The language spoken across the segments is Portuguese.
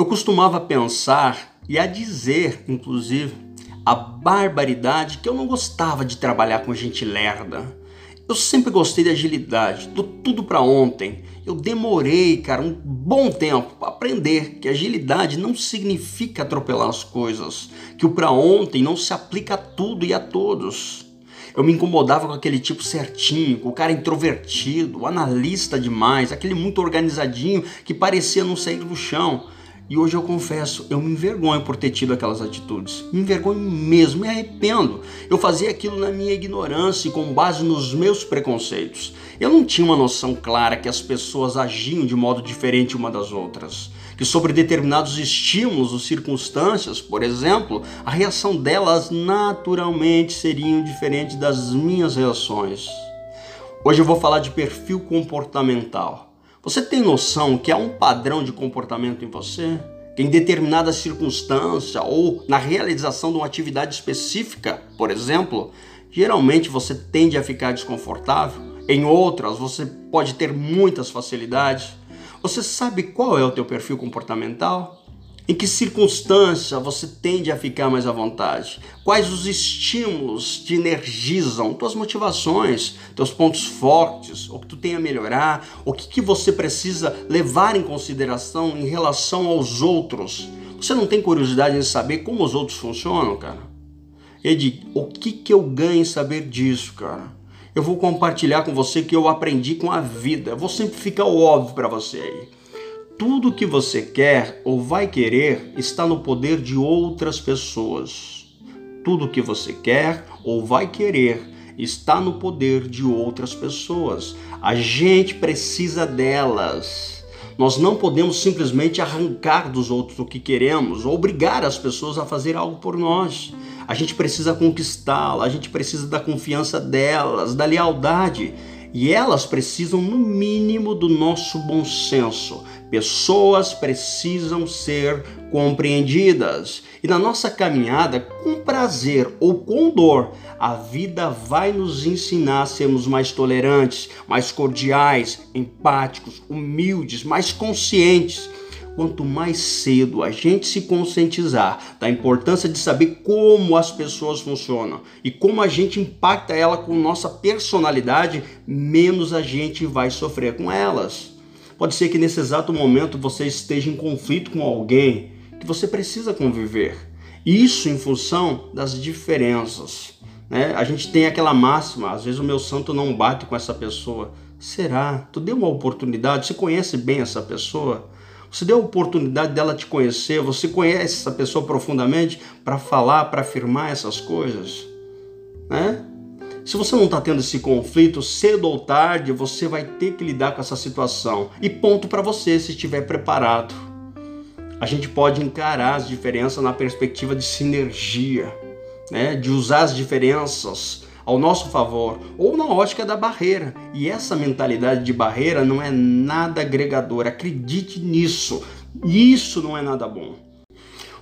Eu costumava pensar e a dizer, inclusive, a barbaridade que eu não gostava de trabalhar com gente lerda. Eu sempre gostei de agilidade, do tudo para ontem. Eu demorei, cara, um bom tempo para aprender que agilidade não significa atropelar as coisas, que o para ontem não se aplica a tudo e a todos. Eu me incomodava com aquele tipo certinho, com o cara introvertido, analista demais, aquele muito organizadinho que parecia não sair do chão. E hoje eu confesso, eu me envergonho por ter tido aquelas atitudes. Me envergonho mesmo, me arrependo. Eu fazia aquilo na minha ignorância e com base nos meus preconceitos. Eu não tinha uma noção clara que as pessoas agiam de modo diferente uma das outras. Que sobre determinados estímulos ou circunstâncias, por exemplo, a reação delas naturalmente seriam diferente das minhas reações. Hoje eu vou falar de perfil comportamental. Você tem noção que há um padrão de comportamento em você? Que em determinada circunstância ou na realização de uma atividade específica, por exemplo, geralmente você tende a ficar desconfortável, em outras você pode ter muitas facilidades. Você sabe qual é o teu perfil comportamental? Em que circunstância você tende a ficar mais à vontade? Quais os estímulos te energizam? Tuas motivações, teus pontos fortes, o que tu tem a melhorar, o que, que você precisa levar em consideração em relação aos outros. Você não tem curiosidade em saber como os outros funcionam, cara? Ed, o que, que eu ganho em saber disso, cara? Eu vou compartilhar com você que eu aprendi com a vida. Eu vou simplificar o óbvio para você aí tudo que você quer ou vai querer está no poder de outras pessoas. Tudo que você quer ou vai querer está no poder de outras pessoas. A gente precisa delas. Nós não podemos simplesmente arrancar dos outros o que queremos ou obrigar as pessoas a fazer algo por nós. A gente precisa conquistá-la, a gente precisa da confiança delas, da lealdade. E elas precisam, no mínimo, do nosso bom senso. Pessoas precisam ser compreendidas. E na nossa caminhada, com prazer ou com dor, a vida vai nos ensinar a sermos mais tolerantes, mais cordiais, empáticos, humildes, mais conscientes quanto mais cedo a gente se conscientizar da importância de saber como as pessoas funcionam e como a gente impacta ela com nossa personalidade, menos a gente vai sofrer com elas. Pode ser que nesse exato momento você esteja em conflito com alguém que você precisa conviver. Isso em função das diferenças. Né? A gente tem aquela máxima, às vezes o meu santo não bate com essa pessoa. Será? Tu deu uma oportunidade? Você conhece bem essa pessoa? Você deu a oportunidade dela te conhecer, você conhece essa pessoa profundamente para falar, para afirmar essas coisas, né? Se você não está tendo esse conflito, cedo ou tarde você vai ter que lidar com essa situação. E ponto para você se estiver preparado. A gente pode encarar as diferenças na perspectiva de sinergia, né? de usar as diferenças ao nosso favor ou na ótica da barreira. E essa mentalidade de barreira não é nada agregadora, acredite nisso. Isso não é nada bom.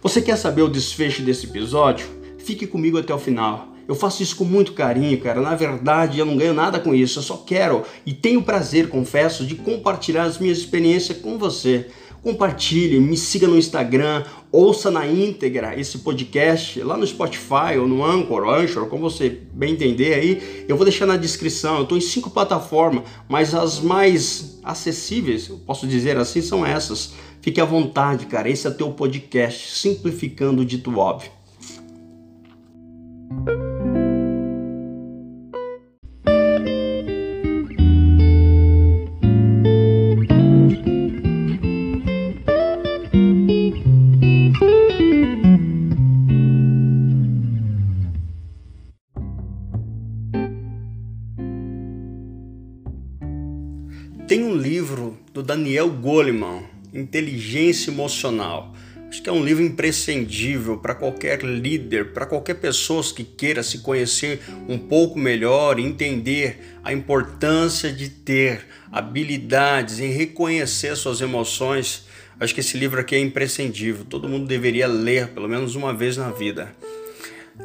Você quer saber o desfecho desse episódio? Fique comigo até o final. Eu faço isso com muito carinho, cara. Na verdade, eu não ganho nada com isso. Eu só quero e tenho prazer, confesso, de compartilhar as minhas experiências com você compartilhe, me siga no Instagram, ouça na íntegra esse podcast lá no Spotify ou no Anchor, Anchor, como você bem entender aí. Eu vou deixar na descrição. Eu estou em cinco plataformas, mas as mais acessíveis, eu posso dizer assim, são essas. Fique à vontade, cara. Esse é teu podcast, simplificando o dito óbvio. Tem um livro do Daniel Goleman, Inteligência Emocional. Acho que é um livro imprescindível para qualquer líder, para qualquer pessoa que queira se conhecer um pouco melhor e entender a importância de ter habilidades em reconhecer suas emoções. Acho que esse livro aqui é imprescindível. Todo mundo deveria ler pelo menos uma vez na vida.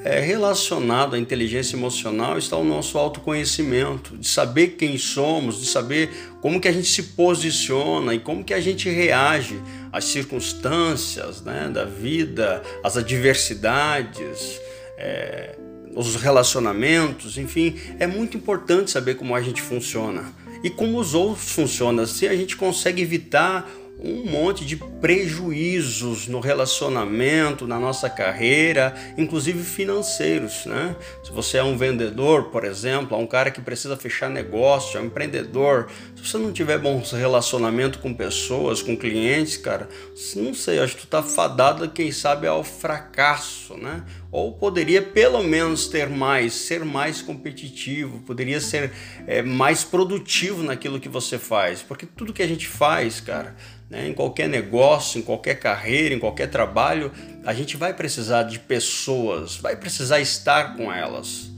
É, relacionado à inteligência emocional está o nosso autoconhecimento, de saber quem somos, de saber como que a gente se posiciona e como que a gente reage às circunstâncias né, da vida, às adversidades, é, os relacionamentos, enfim, é muito importante saber como a gente funciona e como os outros funcionam. Se a gente consegue evitar um monte de prejuízos no relacionamento, na nossa carreira, inclusive financeiros, né? Se você é um vendedor, por exemplo, é um cara que precisa fechar negócio, é um empreendedor, se você não tiver bons relacionamento com pessoas, com clientes, cara, não sei, acho que tu tá fadado, quem sabe, ao fracasso, né? Ou poderia pelo menos ter mais, ser mais competitivo, poderia ser é, mais produtivo naquilo que você faz, porque tudo que a gente faz, cara, né, em qualquer negócio, em qualquer carreira, em qualquer trabalho, a gente vai precisar de pessoas, vai precisar estar com elas.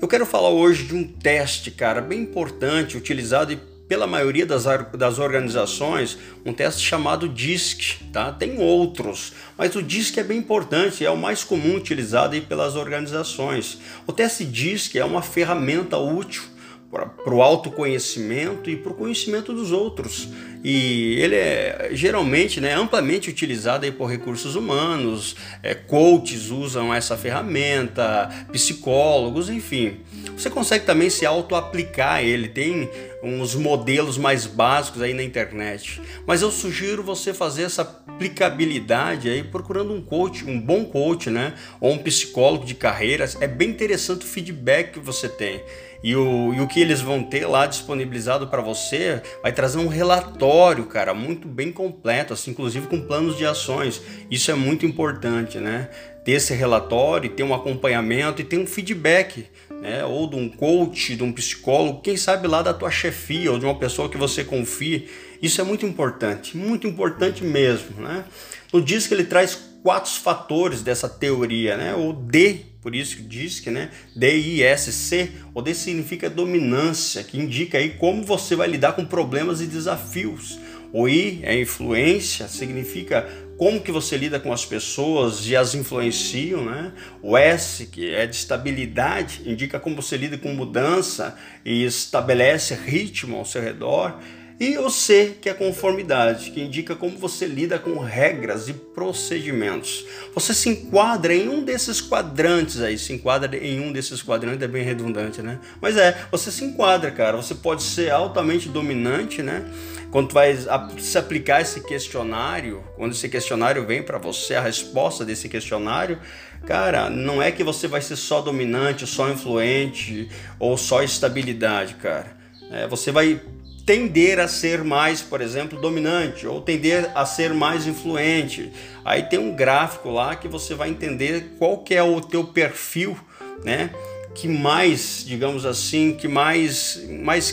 Eu quero falar hoje de um teste, cara, bem importante, utilizado pela maioria das, das organizações, um teste chamado DISC, tá? Tem outros, mas o DISC é bem importante, é o mais comum utilizado pelas organizações. O teste DISC é uma ferramenta útil para o autoconhecimento e para o conhecimento dos outros. E ele é geralmente né, amplamente utilizado aí por recursos humanos, é, coaches usam essa ferramenta, psicólogos, enfim. Você consegue também se auto-aplicar ele, tem uns modelos mais básicos aí na internet. Mas eu sugiro você fazer essa aplicabilidade aí procurando um coach, um bom coach, né? Ou um psicólogo de carreiras. É bem interessante o feedback que você tem. E o, e o que eles vão ter lá disponibilizado para você vai trazer um relatório, cara, muito bem completo, assim, inclusive com planos de ações. Isso é muito importante, né? Ter esse relatório, ter um acompanhamento e ter um feedback, né? Ou de um coach, de um psicólogo, quem sabe lá da tua chefia ou de uma pessoa que você confie. Isso é muito importante, muito importante mesmo, né? No disco ele traz quatro fatores dessa teoria, né? O D por isso que diz que, né, D-I-S-C, o D significa dominância, que indica aí como você vai lidar com problemas e desafios. O I é influência, significa como que você lida com as pessoas e as influenciam, né? O S, que é de estabilidade, indica como você lida com mudança e estabelece ritmo ao seu redor. E o C, que é conformidade, que indica como você lida com regras e procedimentos. Você se enquadra em um desses quadrantes aí, se enquadra em um desses quadrantes, é bem redundante, né? Mas é, você se enquadra, cara. Você pode ser altamente dominante, né? Quando tu vai se aplicar esse questionário, quando esse questionário vem para você, a resposta desse questionário, cara, não é que você vai ser só dominante, só influente ou só estabilidade, cara. É, você vai tender a ser mais, por exemplo, dominante ou tender a ser mais influente. Aí tem um gráfico lá que você vai entender qual que é o teu perfil, né? Que mais, digamos assim, que mais, mais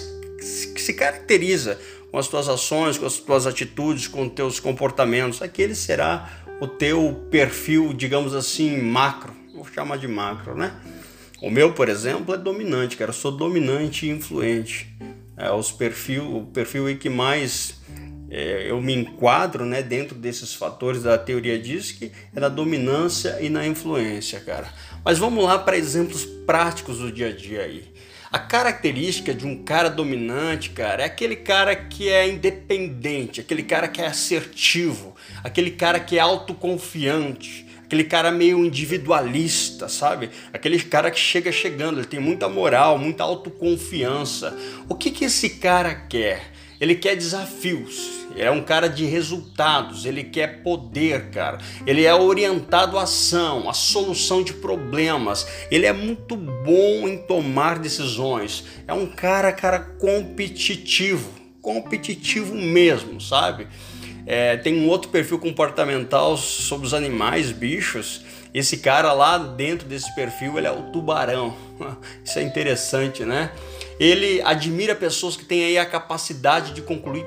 que se caracteriza com as tuas ações, com as tuas atitudes, com os teus comportamentos. Aquele será o teu perfil, digamos assim, macro. Vou chamar de macro, né? O meu, por exemplo, é dominante, cara. Eu sou dominante e influente é, os perfil, o perfil aí que mais é, eu me enquadro né, dentro desses fatores da teoria DISC é na dominância e na influência, cara. Mas vamos lá para exemplos práticos do dia a dia aí. A característica de um cara dominante, cara, é aquele cara que é independente, aquele cara que é assertivo, aquele cara que é autoconfiante, aquele cara meio individualista, sabe? Aquele cara que chega chegando, ele tem muita moral, muita autoconfiança. O que que esse cara quer? Ele quer desafios, é um cara de resultados, ele quer poder, cara. Ele é orientado à ação, à solução de problemas. Ele é muito bom em tomar decisões. É um cara, cara competitivo, competitivo mesmo, sabe? É, tem um outro perfil comportamental sobre os animais, bichos. Esse cara lá dentro desse perfil, ele é o tubarão. Isso é interessante, né? Ele admira pessoas que têm aí a capacidade de concluir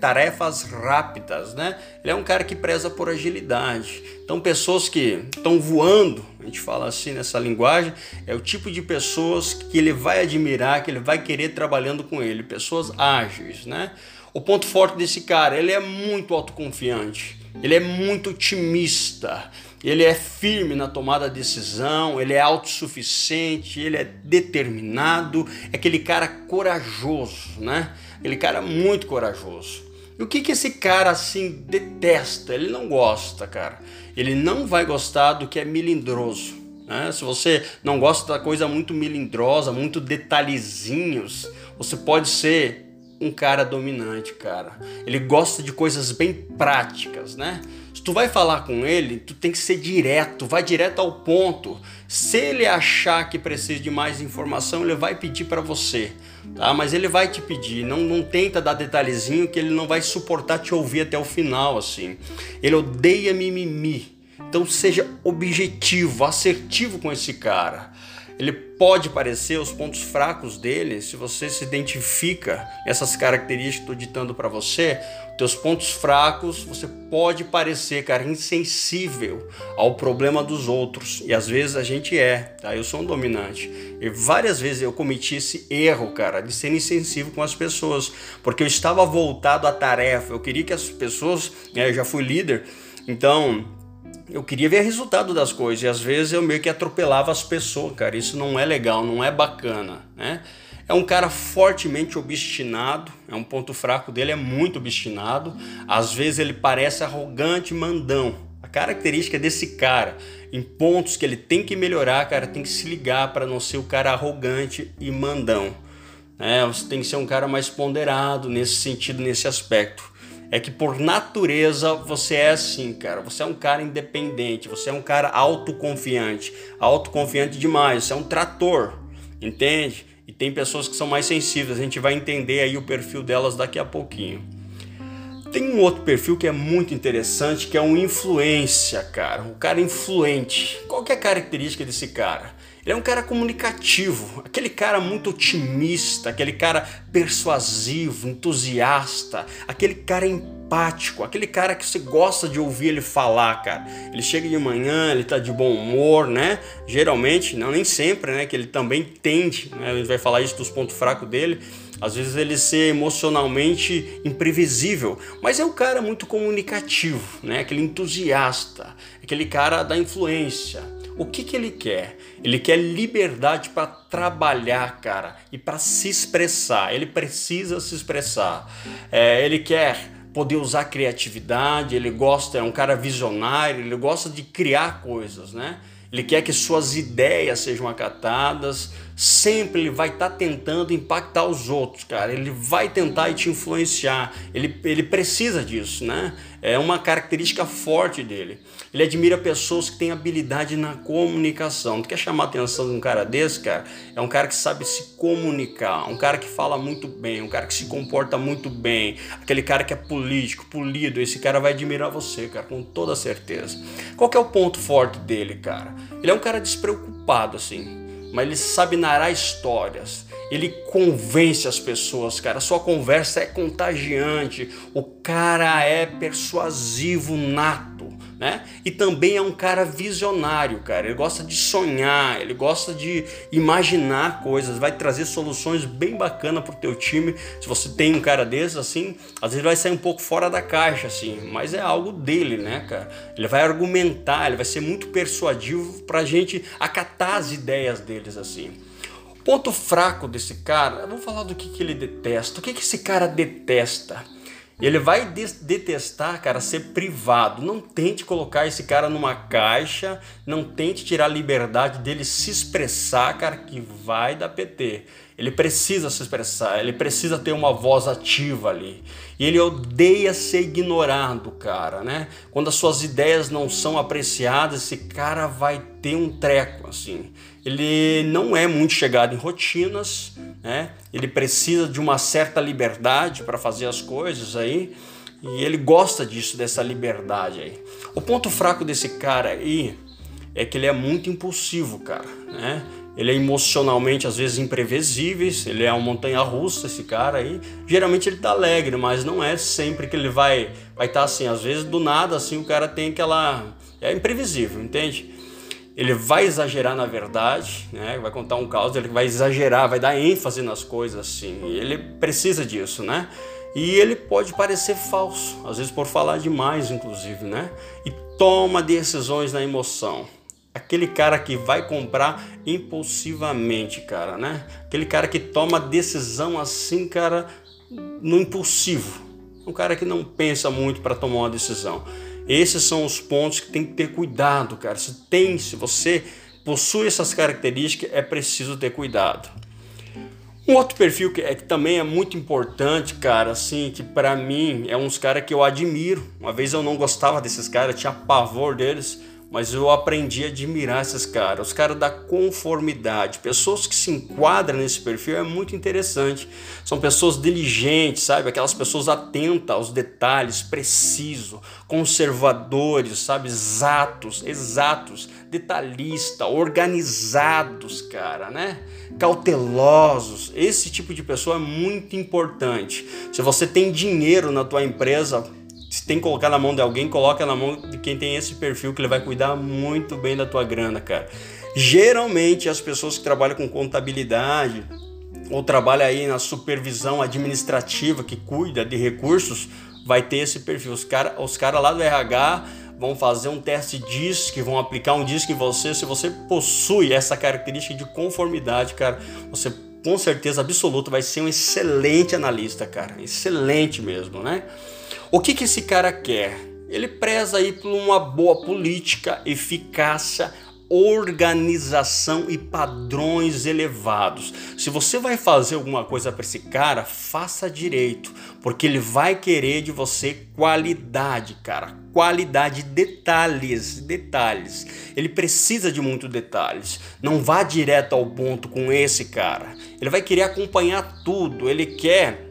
tarefas rápidas, né? Ele é um cara que preza por agilidade. Então, pessoas que estão voando, a gente fala assim nessa linguagem, é o tipo de pessoas que ele vai admirar, que ele vai querer trabalhando com ele. Pessoas ágeis, né? O ponto forte desse cara, ele é muito autoconfiante. Ele é muito otimista, ele é firme na tomada de decisão, ele é autossuficiente, ele é determinado, é aquele cara corajoso, né? Aquele cara muito corajoso. E o que, que esse cara assim detesta? Ele não gosta, cara. Ele não vai gostar do que é melindroso. Né? Se você não gosta da coisa muito melindrosa, muito detalhezinhos, você pode ser um cara dominante, cara. Ele gosta de coisas bem práticas, né? Se tu vai falar com ele, tu tem que ser direto, vai direto ao ponto. Se ele achar que precisa de mais informação, ele vai pedir para você, tá? Mas ele vai te pedir, não, não tenta dar detalhezinho que ele não vai suportar te ouvir até o final, assim. Ele odeia mimimi. Então seja objetivo, assertivo com esse cara. Ele pode parecer os pontos fracos dele, se você se identifica essas características que estou ditando para você, teus pontos fracos, você pode parecer, cara, insensível ao problema dos outros. E às vezes a gente é, tá? Eu sou um dominante. E várias vezes eu cometi esse erro, cara, de ser insensível com as pessoas, porque eu estava voltado à tarefa. Eu queria que as pessoas, né, eu já fui líder, então eu queria ver resultado das coisas e às vezes eu meio que atropelava as pessoas, cara. Isso não é legal, não é bacana, né? É um cara fortemente obstinado, é um ponto fraco dele, é muito obstinado. Às vezes ele parece arrogante, mandão. A característica desse cara, em pontos que ele tem que melhorar, cara, tem que se ligar para não ser o cara arrogante e mandão. É, você tem que ser um cara mais ponderado nesse sentido, nesse aspecto é que por natureza você é assim, cara. Você é um cara independente, você é um cara autoconfiante, autoconfiante demais, você é um trator, entende? E tem pessoas que são mais sensíveis, a gente vai entender aí o perfil delas daqui a pouquinho. Tem um outro perfil que é muito interessante, que é um influência, cara. Um cara influente. Qual é a característica desse cara? Ele é um cara comunicativo, aquele cara muito otimista, aquele cara persuasivo, entusiasta, aquele cara empático, aquele cara que você gosta de ouvir ele falar, cara. Ele chega de manhã, ele tá de bom humor, né? Geralmente, não nem sempre, né? Que ele também tende, né? A gente vai falar isso dos pontos fracos dele. Às vezes ele ser emocionalmente imprevisível, mas é um cara muito comunicativo, né? Aquele entusiasta, aquele cara da influência. O que, que ele quer? Ele quer liberdade para trabalhar, cara, e para se expressar. Ele precisa se expressar. É, ele quer poder usar criatividade, ele gosta, é um cara visionário, ele gosta de criar coisas, né? Ele quer que suas ideias sejam acatadas, sempre ele vai estar tá tentando impactar os outros, cara. Ele vai tentar te influenciar. Ele, ele precisa disso, né? É uma característica forte dele. Ele admira pessoas que têm habilidade na comunicação. Tu quer chamar a atenção de um cara desse, cara? É um cara que sabe se comunicar, um cara que fala muito bem, um cara que se comporta muito bem, aquele cara que é político, polido. Esse cara vai admirar você, cara, com toda certeza. Qual é o ponto forte dele, cara? Ele é um cara despreocupado, assim mas ele sabe narrar histórias. Ele convence as pessoas, cara. Sua conversa é contagiante. O cara é persuasivo nato né? E também é um cara visionário, cara. Ele gosta de sonhar, ele gosta de imaginar coisas, vai trazer soluções bem bacanas pro teu time. Se você tem um cara desses assim, às vezes vai sair um pouco fora da caixa assim, mas é algo dele, né, cara? Ele vai argumentar, ele vai ser muito persuadivo pra gente acatar as ideias deles assim. Ponto fraco desse cara, vamos falar do que, que ele detesta. O que, que esse cara detesta? Ele vai detestar, cara, ser privado. Não tente colocar esse cara numa caixa, não tente tirar a liberdade dele se expressar, cara, que vai dar PT. Ele precisa se expressar, ele precisa ter uma voz ativa ali. E ele odeia ser ignorado, cara, né? Quando as suas ideias não são apreciadas, esse cara vai ter um treco, assim. Ele não é muito chegado em rotinas, né? Ele precisa de uma certa liberdade para fazer as coisas aí. E ele gosta disso, dessa liberdade aí. O ponto fraco desse cara aí é que ele é muito impulsivo, cara, né? Ele é emocionalmente às vezes imprevisível, ele é uma montanha russa esse cara aí. Geralmente ele tá alegre, mas não é sempre que ele vai vai estar tá assim, às vezes do nada assim o cara tem aquela é imprevisível, entende? Ele vai exagerar na verdade, né? vai contar um caos, ele vai exagerar, vai dar ênfase nas coisas assim, ele precisa disso, né? E ele pode parecer falso, às vezes por falar demais, inclusive, né? E toma decisões na emoção. Aquele cara que vai comprar impulsivamente, cara, né? Aquele cara que toma decisão assim, cara, no impulsivo. Um cara que não pensa muito para tomar uma decisão. Esses são os pontos que tem que ter cuidado, cara. Se tem, se você possui essas características, é preciso ter cuidado. Um outro perfil que, é, que também é muito importante, cara, assim, que para mim é uns caras que eu admiro. Uma vez eu não gostava desses caras, tinha pavor deles, mas eu aprendi a admirar esses caras, os caras da conformidade, pessoas que se enquadram nesse perfil é muito interessante. São pessoas diligentes, sabe? Aquelas pessoas atentas aos detalhes, preciso, conservadores, sabe? Exatos, exatos, detalhista, organizados, cara, né? Cautelosos. Esse tipo de pessoa é muito importante. Se você tem dinheiro na tua empresa, se tem que colocar na mão de alguém, coloca na mão de quem tem esse perfil que ele vai cuidar muito bem da tua grana, cara. Geralmente as pessoas que trabalham com contabilidade ou trabalham aí na supervisão administrativa que cuida de recursos, vai ter esse perfil. Os caras os cara lá do RH vão fazer um teste que vão aplicar um disco em você. Se você possui essa característica de conformidade, cara, você com certeza absoluta vai ser um excelente analista, cara. Excelente mesmo, né? O que, que esse cara quer? Ele preza aí por uma boa política, eficácia, organização e padrões elevados. Se você vai fazer alguma coisa para esse cara, faça direito, porque ele vai querer de você qualidade, cara. Qualidade, detalhes, detalhes. Ele precisa de muitos detalhes. Não vá direto ao ponto com esse cara. Ele vai querer acompanhar tudo. Ele quer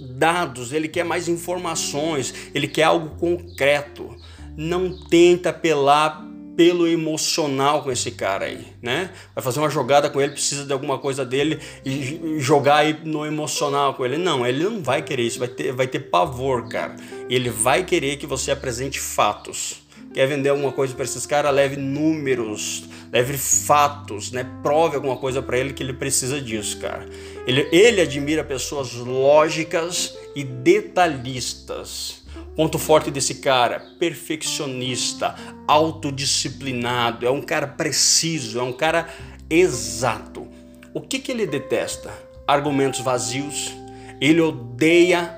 dados, ele quer mais informações, ele quer algo concreto. Não tenta apelar pelo emocional com esse cara aí, né? Vai fazer uma jogada com ele, precisa de alguma coisa dele e jogar aí no emocional com ele. Não, ele não vai querer isso, vai ter, vai ter pavor, cara. Ele vai querer que você apresente fatos. Quer vender alguma coisa para esses caras? Leve números, leve fatos, né? Prove alguma coisa para ele que ele precisa disso, cara. Ele, ele admira pessoas lógicas e detalhistas. Ponto forte desse cara, perfeccionista, autodisciplinado, é um cara preciso, é um cara exato. O que, que ele detesta? Argumentos vazios. Ele odeia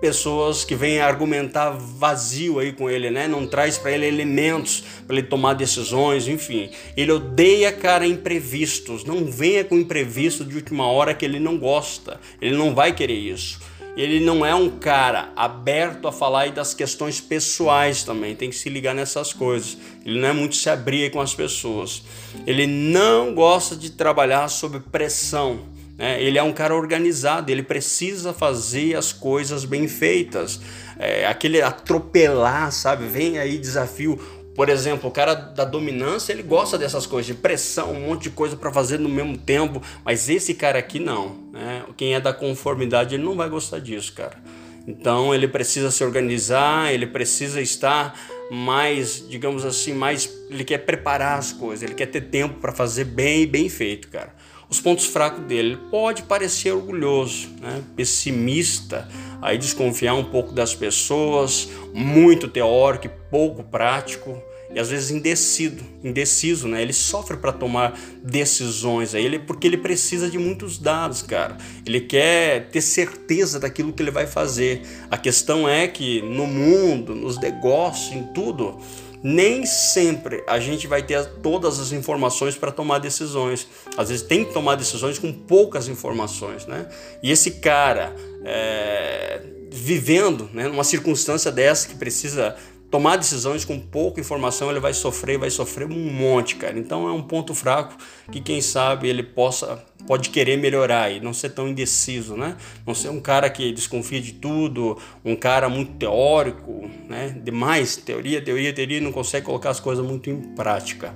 pessoas que vêm argumentar vazio aí com ele, né? Não traz para ele elementos para ele tomar decisões, enfim. Ele odeia cara imprevistos. Não venha com imprevisto de última hora que ele não gosta. Ele não vai querer isso. Ele não é um cara aberto a falar aí das questões pessoais também, tem que se ligar nessas coisas. Ele não é muito se abrir com as pessoas. Ele não gosta de trabalhar sob pressão. Né? Ele é um cara organizado, ele precisa fazer as coisas bem feitas. É, aquele atropelar, sabe? Vem aí desafio. Por exemplo, o cara da dominância, ele gosta dessas coisas, de pressão, um monte de coisa para fazer no mesmo tempo, mas esse cara aqui não. Né? Quem é da conformidade, ele não vai gostar disso, cara. Então ele precisa se organizar, ele precisa estar mais, digamos assim, mais. Ele quer preparar as coisas, ele quer ter tempo para fazer bem e bem feito, cara os pontos fracos dele. Ele pode parecer orgulhoso, né? pessimista, aí desconfiar um pouco das pessoas, muito teórico pouco prático e às vezes indecido, indeciso, né? Ele sofre para tomar decisões aí, ele porque ele precisa de muitos dados, cara. Ele quer ter certeza daquilo que ele vai fazer. A questão é que no mundo, nos negócios, em tudo, nem sempre a gente vai ter todas as informações para tomar decisões. Às vezes tem que tomar decisões com poucas informações, né? E esse cara é, vivendo né, numa circunstância dessa que precisa tomar decisões com pouca informação, ele vai sofrer, vai sofrer um monte, cara. Então é um ponto fraco que quem sabe ele possa pode querer melhorar e não ser tão indeciso, né? Não ser um cara que desconfia de tudo, um cara muito teórico, né? Demais teoria, teoria, teoria, não consegue colocar as coisas muito em prática.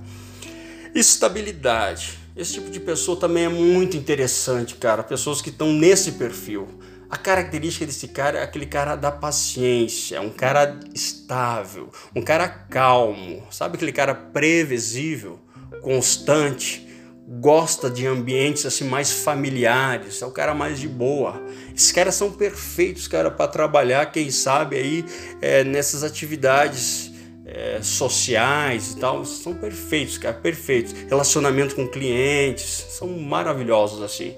Estabilidade. Esse tipo de pessoa também é muito interessante, cara. Pessoas que estão nesse perfil a característica desse cara é aquele cara da paciência, um cara estável, um cara calmo, sabe aquele cara previsível, constante, gosta de ambientes assim mais familiares, é o cara mais de boa. Esses caras são perfeitos, cara, para trabalhar, quem sabe aí é, nessas atividades é, sociais e tal, são perfeitos, cara, perfeitos. Relacionamento com clientes, são maravilhosos assim.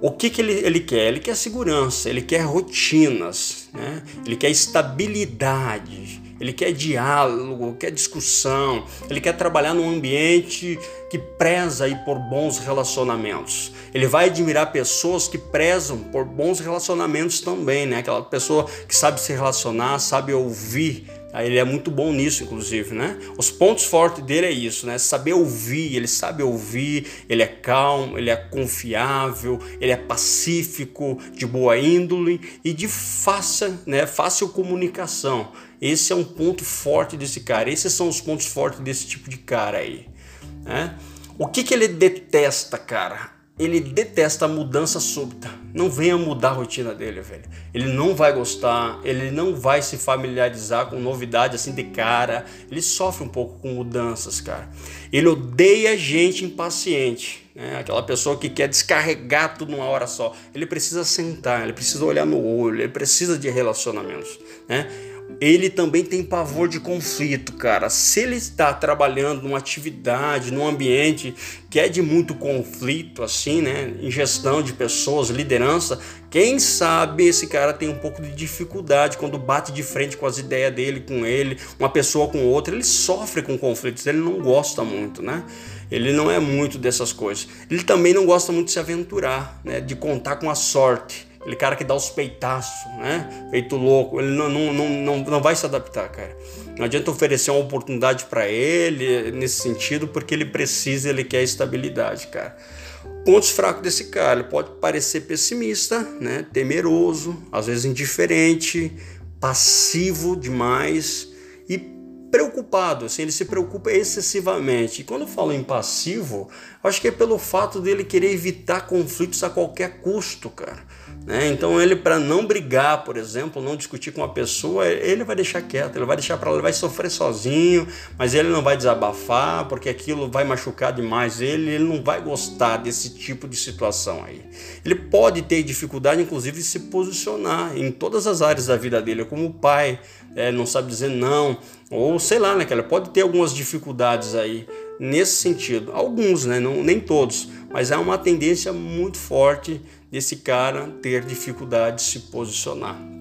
O que, que ele, ele quer? Ele quer segurança, ele quer rotinas, né? ele quer estabilidade, ele quer diálogo, quer discussão, ele quer trabalhar num ambiente que preza aí por bons relacionamentos. Ele vai admirar pessoas que prezam por bons relacionamentos também, né? Aquela pessoa que sabe se relacionar, sabe ouvir ele é muito bom nisso, inclusive, né? Os pontos fortes dele é isso, né? Saber ouvir, ele sabe ouvir, ele é calmo, ele é confiável, ele é pacífico, de boa índole e de fácil, né? fácil comunicação. Esse é um ponto forte desse cara. Esses são os pontos fortes desse tipo de cara aí. Né? O que, que ele detesta, cara? Ele detesta a mudança súbita. Não venha mudar a rotina dele, velho. Ele não vai gostar, ele não vai se familiarizar com novidade assim de cara. Ele sofre um pouco com mudanças, cara. Ele odeia gente impaciente, né? Aquela pessoa que quer descarregar tudo numa hora só. Ele precisa sentar, ele precisa olhar no olho, ele precisa de relacionamentos, né? Ele também tem pavor de conflito, cara. Se ele está trabalhando numa atividade, num ambiente que é de muito conflito, assim, né? Em gestão de pessoas, liderança, quem sabe esse cara tem um pouco de dificuldade quando bate de frente com as ideias dele, com ele, uma pessoa com outra. Ele sofre com conflitos, ele não gosta muito, né? Ele não é muito dessas coisas. Ele também não gosta muito de se aventurar, né? De contar com a sorte aquele cara que dá os peitaços, né? Feito louco, ele não, não, não, não, não vai se adaptar, cara. Não adianta oferecer uma oportunidade para ele nesse sentido, porque ele precisa, ele quer estabilidade, cara. Pontos fracos desse cara, ele pode parecer pessimista, né? Temeroso, às vezes indiferente, passivo demais e preocupado, assim, ele se preocupa excessivamente. E quando eu falo em passivo, acho que é pelo fato dele querer evitar conflitos a qualquer custo, cara. Né? Então ele para não brigar, por exemplo, não discutir com uma pessoa, ele vai deixar quieto, ele vai deixar para lá, ele vai sofrer sozinho, mas ele não vai desabafar porque aquilo vai machucar demais ele, ele não vai gostar desse tipo de situação aí. Ele pode ter dificuldade, inclusive, de se posicionar em todas as áreas da vida dele, como pai, é, não sabe dizer não, ou sei lá, né, cara, pode ter algumas dificuldades aí nesse sentido. Alguns, né, não, nem todos, mas é uma tendência muito forte desse cara ter dificuldade de se posicionar.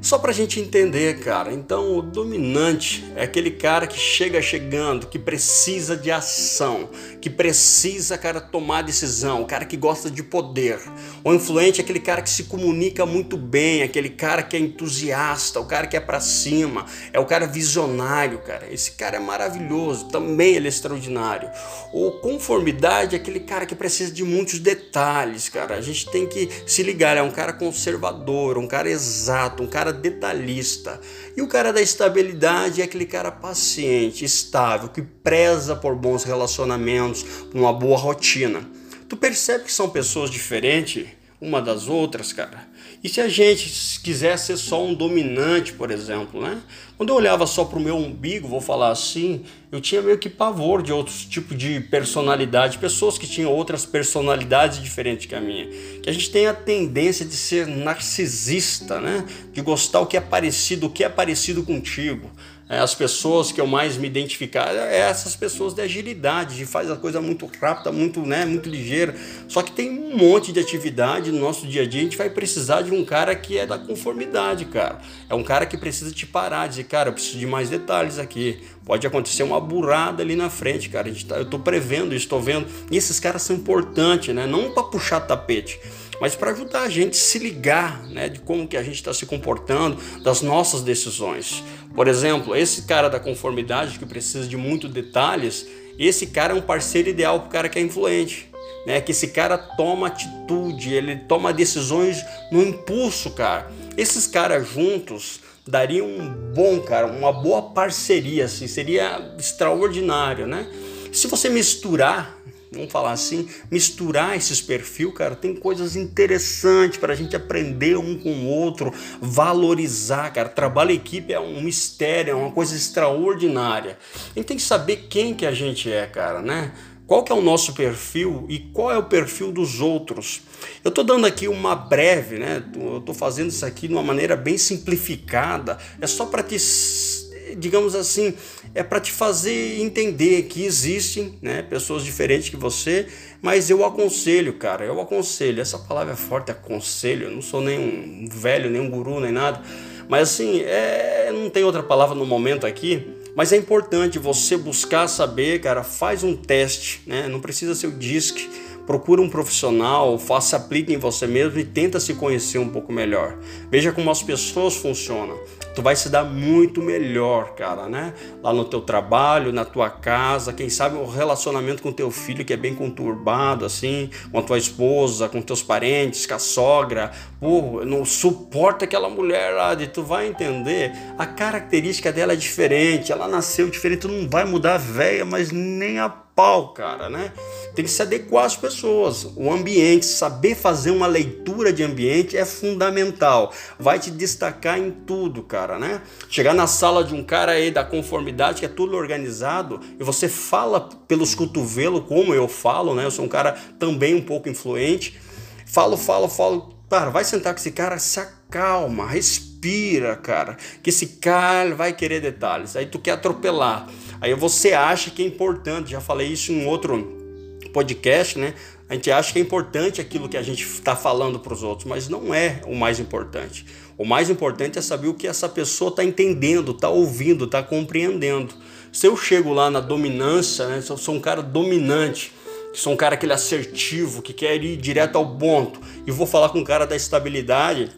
Só para a gente entender, cara. Então, o dominante é aquele cara que chega chegando, que precisa de ação, que precisa, cara, tomar decisão, o cara que gosta de poder. O influente é aquele cara que se comunica muito bem, aquele cara que é entusiasta, o cara que é para cima, é o cara visionário, cara. Esse cara é maravilhoso, também ele é extraordinário. O conformidade é aquele cara que precisa de muitos detalhes, cara. A gente tem que se ligar, é um cara conservador, um cara exato, um cara cara detalhista. E o cara da estabilidade é aquele cara paciente, estável, que preza por bons relacionamentos, por uma boa rotina. Tu percebe que são pessoas diferentes uma das outras, cara? E se a gente quiser ser só um dominante, por exemplo, né? Quando eu olhava só para o meu umbigo, vou falar assim, eu tinha meio que pavor de outros tipos de personalidade, pessoas que tinham outras personalidades diferentes que a minha. Que a gente tem a tendência de ser narcisista, né? De gostar o que é parecido, o que é parecido contigo. É, as pessoas que eu mais me identificar é essas pessoas de agilidade, de faz a coisa muito rápida, muito, né, muito ligeira. Só que tem um monte de atividade no nosso dia a dia, a gente vai precisar de um cara que é da conformidade, cara. É um cara que precisa te parar, dizer, cara, eu preciso de mais detalhes aqui. Pode acontecer uma burrada ali na frente, cara. Tá, eu estou prevendo estou vendo. E esses caras são importantes, né? Não para puxar tapete mas para ajudar a gente a se ligar né, de como que a gente está se comportando, das nossas decisões. Por exemplo, esse cara da conformidade que precisa de muitos detalhes, esse cara é um parceiro ideal para o cara que é influente. Né, que esse cara toma atitude, ele toma decisões no impulso, cara. Esses caras juntos dariam um bom, cara, uma boa parceria, assim, seria extraordinário, né? Se você misturar vamos falar assim, misturar esses perfis, cara, tem coisas interessantes para a gente aprender um com o outro, valorizar, cara. Trabalho em equipe é um mistério, é uma coisa extraordinária. A gente tem que saber quem que a gente é, cara, né? qual que é o nosso perfil e qual é o perfil dos outros. Eu estou dando aqui uma breve, né? Eu estou fazendo isso aqui de uma maneira bem simplificada. É só para te, digamos assim, é para te fazer entender que existem, né, pessoas diferentes que você. Mas eu aconselho, cara, eu aconselho. Essa palavra é forte, aconselho. Eu não sou nem um velho, nem um guru, nem nada. Mas assim, é, não tem outra palavra no momento aqui mas é importante você buscar saber, cara, faz um teste, né? Não precisa ser o DISC, procura um profissional, faça, aplique em você mesmo e tenta se conhecer um pouco melhor. Veja como as pessoas funcionam. Tu vai se dar muito melhor, cara, né? Lá no teu trabalho, na tua casa, quem sabe o relacionamento com teu filho que é bem conturbado, assim, com a tua esposa, com teus parentes, com a sogra. Pô, não suporta aquela mulher lá, e tu vai entender, a característica dela é diferente, ela nasceu diferente, tu não vai mudar a véia, mas nem a pau, cara, né? Tem que se adequar às pessoas. O ambiente, saber fazer uma leitura de ambiente é fundamental. Vai te destacar em tudo, cara, né? Chegar na sala de um cara aí da conformidade, que é tudo organizado, e você fala pelos cotovelos, como eu falo, né? Eu sou um cara também um pouco influente. Falo, falo, falo. Cara, vai sentar com esse cara, se acalma, respira, cara. Que esse cara vai querer detalhes. Aí tu quer atropelar. Aí você acha que é importante, já falei isso em um outro podcast, né? A gente acha que é importante aquilo que a gente está falando para os outros, mas não é o mais importante. O mais importante é saber o que essa pessoa está entendendo, está ouvindo, está compreendendo. Se eu chego lá na dominância, né? se eu sou um cara dominante, sou um cara aquele assertivo, que quer ir direto ao ponto, e vou falar com um cara da estabilidade,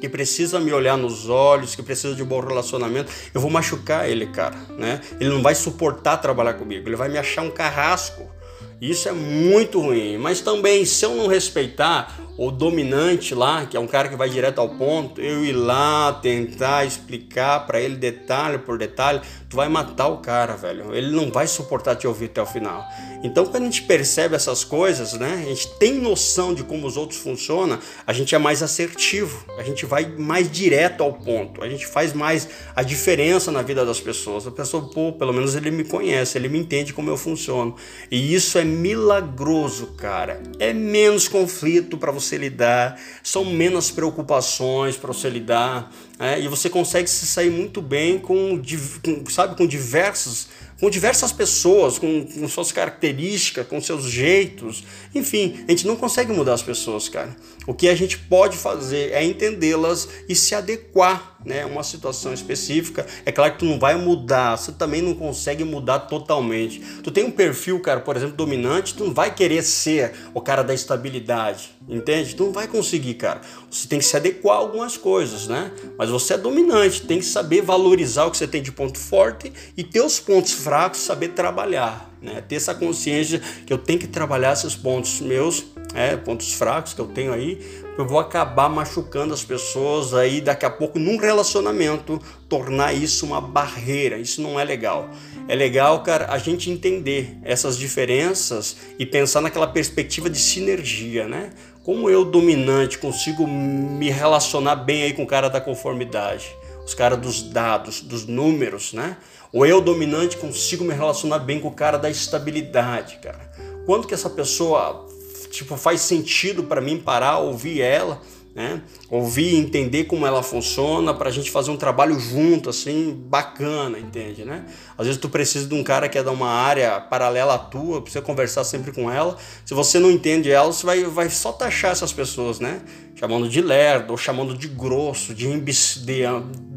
que precisa me olhar nos olhos, que precisa de um bom relacionamento, eu vou machucar ele, cara, né? Ele não vai suportar trabalhar comigo, ele vai me achar um carrasco. Isso é muito ruim. Mas também, se eu não respeitar o dominante lá, que é um cara que vai direto ao ponto, eu ir lá tentar explicar para ele detalhe por detalhe, tu vai matar o cara, velho. Ele não vai suportar te ouvir até o final. Então, quando a gente percebe essas coisas, né, a gente tem noção de como os outros funcionam, a gente é mais assertivo, a gente vai mais direto ao ponto, a gente faz mais a diferença na vida das pessoas. A pessoa, pô, pelo menos ele me conhece, ele me entende como eu funciono. E isso é milagroso, cara. É menos conflito para você lidar, são menos preocupações para você lidar, é, e você consegue se sair muito bem com, com sabe, com diversos com diversas pessoas, com, com, suas características, com seus jeitos. Enfim, a gente não consegue mudar as pessoas, cara. O que a gente pode fazer é entendê-las e se adequar né, uma situação específica. É claro que tu não vai mudar, você também não consegue mudar totalmente. Tu tem um perfil, cara, por exemplo, dominante, tu não vai querer ser o cara da estabilidade, entende? Tu não vai conseguir, cara. Você tem que se adequar a algumas coisas, né? Mas você é dominante, tem que saber valorizar o que você tem de ponto forte e ter os pontos fracos, saber trabalhar, né? Ter essa consciência que eu tenho que trabalhar esses pontos meus, é, pontos fracos que eu tenho aí, eu vou acabar machucando as pessoas aí daqui a pouco num relacionamento, tornar isso uma barreira. Isso não é legal. É legal, cara, a gente entender essas diferenças e pensar naquela perspectiva de sinergia, né? Como eu, dominante, consigo me relacionar bem aí com o cara da conformidade, os caras dos dados, dos números, né? Ou eu, dominante, consigo me relacionar bem com o cara da estabilidade, cara. Quando que essa pessoa tipo, faz sentido para mim parar, ouvir ela, né? Ouvir, entender como ela funciona para a gente fazer um trabalho junto, assim, bacana, entende, né? Às vezes tu precisa de um cara que é de uma área paralela à tua, precisa conversar sempre com ela. Se você não entende ela, você vai, vai só taxar essas pessoas, né? Chamando de lerdo, ou chamando de grosso, de, de,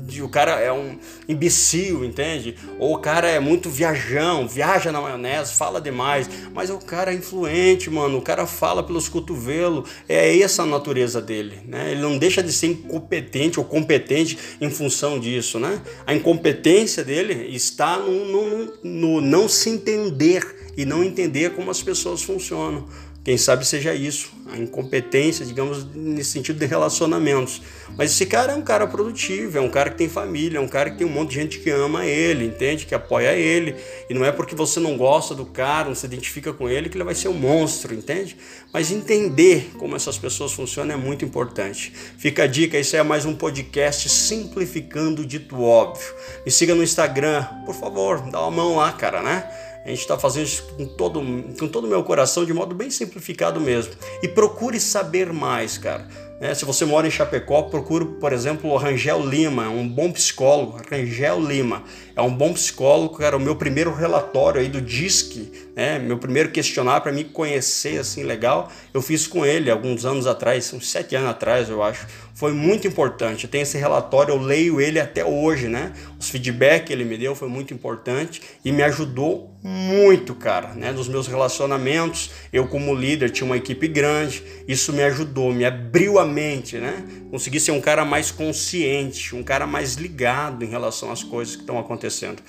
de o cara é um imbecil, entende? Ou o cara é muito viajão, viaja na maionese, fala demais, mas o cara é influente, mano, o cara fala pelos cotovelos, é essa a natureza dele, né? Ele não deixa de ser incompetente ou competente em função disso, né? A incompetência dele está no, no, no não se entender e não entender como as pessoas funcionam. Quem sabe seja isso, a incompetência, digamos, nesse sentido de relacionamentos. Mas esse cara é um cara produtivo, é um cara que tem família, é um cara que tem um monte de gente que ama ele, entende? Que apoia ele. E não é porque você não gosta do cara, não se identifica com ele, que ele vai ser um monstro, entende? Mas entender como essas pessoas funcionam é muito importante. Fica a dica, esse é mais um podcast simplificando o dito óbvio. Me siga no Instagram, por favor, dá uma mão lá, cara, né? A gente está fazendo isso com todo com todo o meu coração, de modo bem simplificado mesmo. E procure saber mais, cara. É, se você mora em Chapecó, procure, por exemplo, o Rangel Lima, um bom psicólogo. Rangel Lima é um bom psicólogo, era o meu primeiro relatório aí do DISC, né? meu primeiro questionário para me conhecer assim legal. Eu fiz com ele alguns anos atrás, uns sete anos atrás, eu acho. Foi muito importante. Eu tenho esse relatório, eu leio ele até hoje, né? Os feedback que ele me deu foi muito importante e me ajudou muito, cara, né? Nos meus relacionamentos, eu como líder tinha uma equipe grande, isso me ajudou, me abriu a mente, né? Consegui ser um cara mais consciente, um cara mais ligado em relação às coisas que estão acontecendo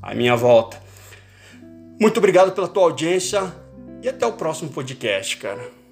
à minha volta. Muito obrigado pela tua audiência e até o próximo podcast, cara.